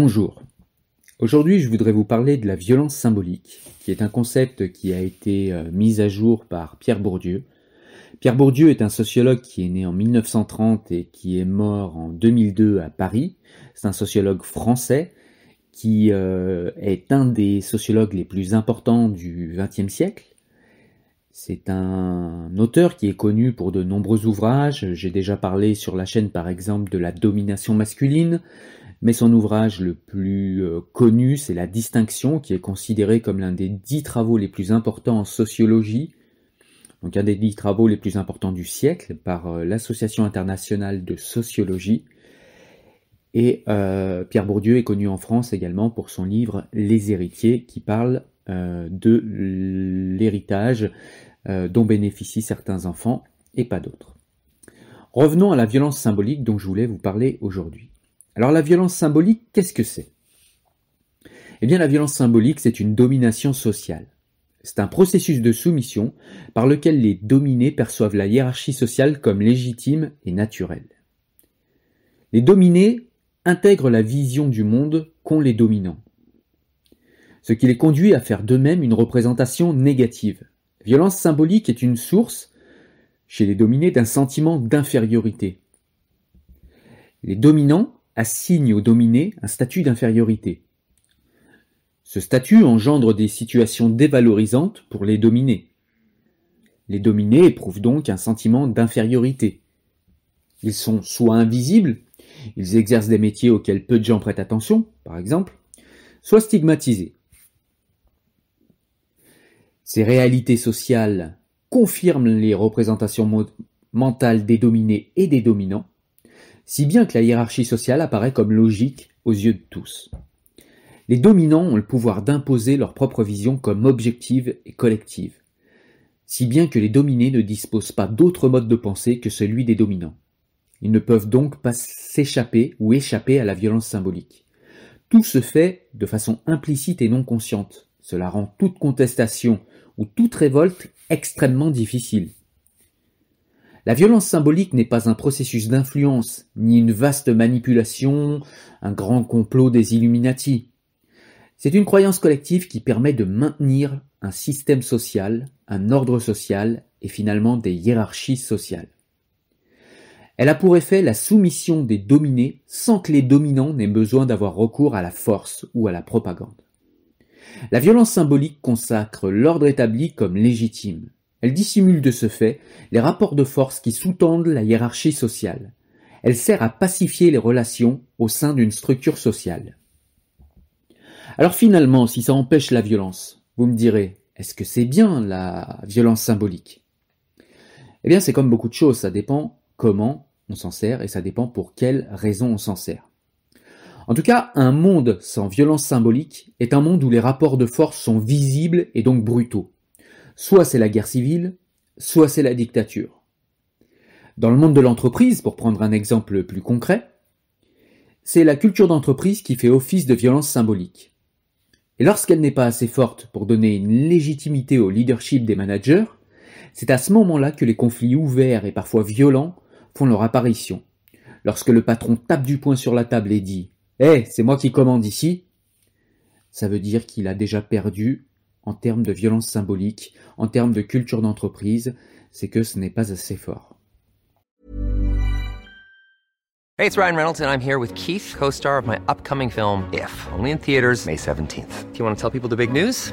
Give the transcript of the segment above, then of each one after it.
Bonjour. Aujourd'hui, je voudrais vous parler de la violence symbolique, qui est un concept qui a été euh, mis à jour par Pierre Bourdieu. Pierre Bourdieu est un sociologue qui est né en 1930 et qui est mort en 2002 à Paris. C'est un sociologue français qui euh, est un des sociologues les plus importants du XXe siècle. C'est un auteur qui est connu pour de nombreux ouvrages. J'ai déjà parlé sur la chaîne par exemple de la domination masculine, mais son ouvrage le plus euh, connu, c'est La Distinction, qui est considéré comme l'un des dix travaux les plus importants en sociologie, donc un des dix travaux les plus importants du siècle par euh, l'Association internationale de sociologie. Et euh, Pierre Bourdieu est connu en France également pour son livre Les héritiers, qui parle de l'héritage dont bénéficient certains enfants et pas d'autres. Revenons à la violence symbolique dont je voulais vous parler aujourd'hui. Alors la violence symbolique, qu'est-ce que c'est? Eh bien la violence symbolique, c'est une domination sociale. C'est un processus de soumission par lequel les dominés perçoivent la hiérarchie sociale comme légitime et naturelle. Les dominés intègrent la vision du monde qu'ont les dominants, ce qui les conduit à faire d'eux-mêmes une représentation négative. Violence symbolique est une source, chez les dominés, d'un sentiment d'infériorité. Les dominants assigne aux dominés un statut d'infériorité. Ce statut engendre des situations dévalorisantes pour les dominés. Les dominés éprouvent donc un sentiment d'infériorité. Ils sont soit invisibles, ils exercent des métiers auxquels peu de gens prêtent attention, par exemple, soit stigmatisés. Ces réalités sociales confirment les représentations mentales des dominés et des dominants, si bien que la hiérarchie sociale apparaît comme logique aux yeux de tous. Les dominants ont le pouvoir d'imposer leur propre vision comme objective et collective, si bien que les dominés ne disposent pas d'autre mode de pensée que celui des dominants. Ils ne peuvent donc pas s'échapper ou échapper à la violence symbolique. Tout se fait de façon implicite et non consciente. Cela rend toute contestation ou toute révolte extrêmement difficile. La violence symbolique n'est pas un processus d'influence, ni une vaste manipulation, un grand complot des Illuminati. C'est une croyance collective qui permet de maintenir un système social, un ordre social et finalement des hiérarchies sociales. Elle a pour effet la soumission des dominés sans que les dominants n'aient besoin d'avoir recours à la force ou à la propagande. La violence symbolique consacre l'ordre établi comme légitime. Elle dissimule de ce fait les rapports de force qui sous-tendent la hiérarchie sociale. Elle sert à pacifier les relations au sein d'une structure sociale. Alors finalement, si ça empêche la violence, vous me direz, est-ce que c'est bien la violence symbolique? Eh bien c'est comme beaucoup de choses, ça dépend comment on s'en sert et ça dépend pour quelles raisons on s'en sert. En tout cas, un monde sans violence symbolique est un monde où les rapports de force sont visibles et donc brutaux. Soit c'est la guerre civile, soit c'est la dictature. Dans le monde de l'entreprise, pour prendre un exemple plus concret, c'est la culture d'entreprise qui fait office de violence symbolique. Et lorsqu'elle n'est pas assez forte pour donner une légitimité au leadership des managers, c'est à ce moment-là que les conflits ouverts et parfois violents font leur apparition. Lorsque le patron tape du poing sur la table et dit Eh, c'est moi qui commande ici, ça veut dire qu'il a déjà perdu en termes de violence symbolique, en termes de culture d'entreprise, c'est que ce n'est pas assez fort. Hey, it's Ryan Reynolds and I'm here with Keith, co-star of my upcoming film If, only in theaters May 17th. Do you want to tell people the big news?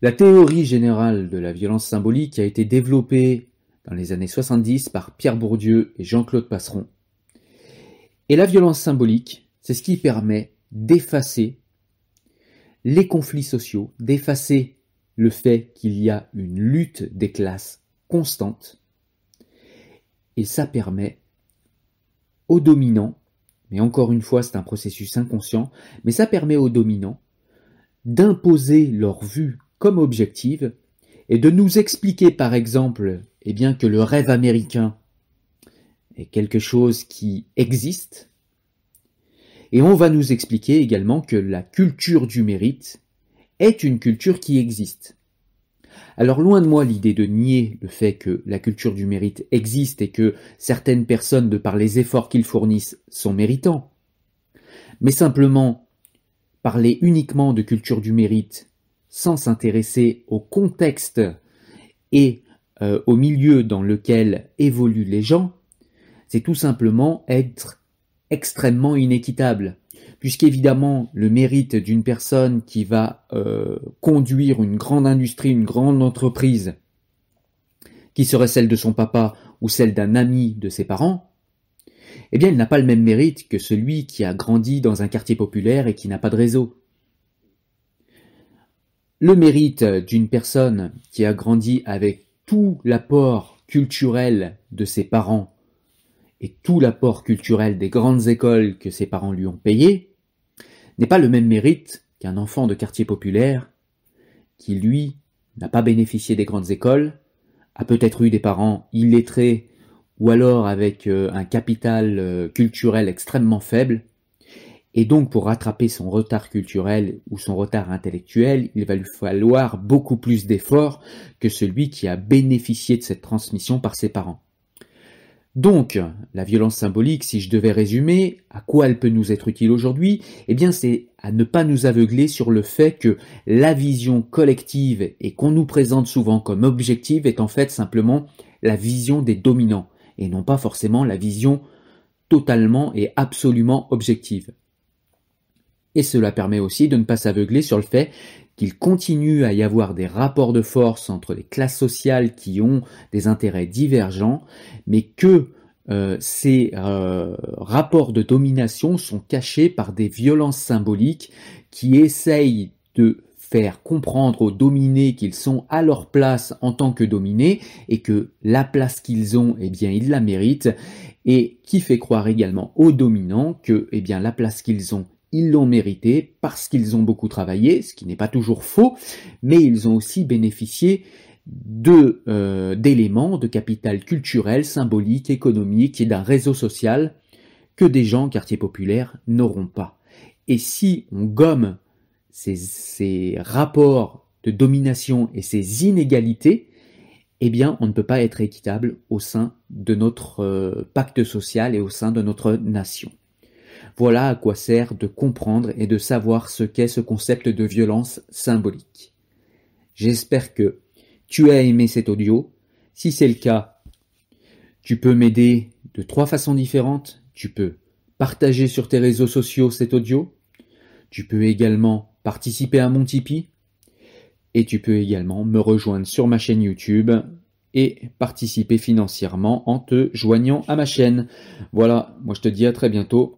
La théorie générale de la violence symbolique a été développée dans les années 70 par Pierre Bourdieu et Jean-Claude Passeron. Et la violence symbolique, c'est ce qui permet d'effacer les conflits sociaux, d'effacer le fait qu'il y a une lutte des classes constante. Et ça permet aux dominants, mais encore une fois c'est un processus inconscient, mais ça permet aux dominants d'imposer leur vue comme objective et de nous expliquer par exemple eh bien, que le rêve américain est quelque chose qui existe, et on va nous expliquer également que la culture du mérite est une culture qui existe. Alors loin de moi l'idée de nier le fait que la culture du mérite existe et que certaines personnes, de par les efforts qu'ils fournissent, sont méritants. Mais simplement, parler uniquement de culture du mérite sans s'intéresser au contexte et euh, au milieu dans lequel évoluent les gens, c'est tout simplement être extrêmement inéquitable. Puisqu'évidemment, le mérite d'une personne qui va euh, conduire une grande industrie, une grande entreprise, qui serait celle de son papa ou celle d'un ami de ses parents, eh bien, il n'a pas le même mérite que celui qui a grandi dans un quartier populaire et qui n'a pas de réseau. Le mérite d'une personne qui a grandi avec tout l'apport culturel de ses parents et tout l'apport culturel des grandes écoles que ses parents lui ont payées n'est pas le même mérite qu'un enfant de quartier populaire qui, lui, n'a pas bénéficié des grandes écoles, a peut-être eu des parents illettrés ou alors avec euh, un capital euh, culturel extrêmement faible, et donc pour rattraper son retard culturel ou son retard intellectuel, il va lui falloir beaucoup plus d'efforts que celui qui a bénéficié de cette transmission par ses parents. Donc, la violence symbolique, si je devais résumer, à quoi elle peut nous être utile aujourd'hui? Eh bien, c'est à ne pas nous aveugler sur le fait que la vision collective et qu'on nous présente souvent comme objective est en fait simplement la vision des dominants et non pas forcément la vision totalement et absolument objective et cela permet aussi de ne pas s'aveugler sur le fait qu'il continue à y avoir des rapports de force entre les classes sociales qui ont des intérêts divergents, mais que euh, ces euh, rapports de domination sont cachés par des violences symboliques qui essayent de faire comprendre aux dominés qu'ils sont à leur place en tant que dominés et que la place qu'ils ont, eh bien, ils la méritent et qui fait croire également aux dominants que, eh bien, la place qu'ils ont, ils l'ont mérité parce qu'ils ont beaucoup travaillé, ce qui n'est pas toujours faux, mais ils ont aussi bénéficié de euh, d'éléments de capital culturel, symbolique, économique et d'un réseau social que des gens quartier populaire n'auront pas. Et si on gomme ces, ces rapports de domination et ces inégalités, eh bien, on ne peut pas être équitable au sein de notre euh, pacte social et au sein de notre nation. Voilà à quoi sert de comprendre et de savoir ce qu'est ce concept de violence symbolique. J'espère que tu as aimé cet audio. Si c'est le cas, tu peux m'aider de trois façons différentes. Tu peux partager sur tes réseaux sociaux cet audio. Tu peux également participer à mon Tipeee. Et tu peux également me rejoindre sur ma chaîne YouTube et participer financièrement en te joignant à ma chaîne. Voilà, moi je te dis à très bientôt.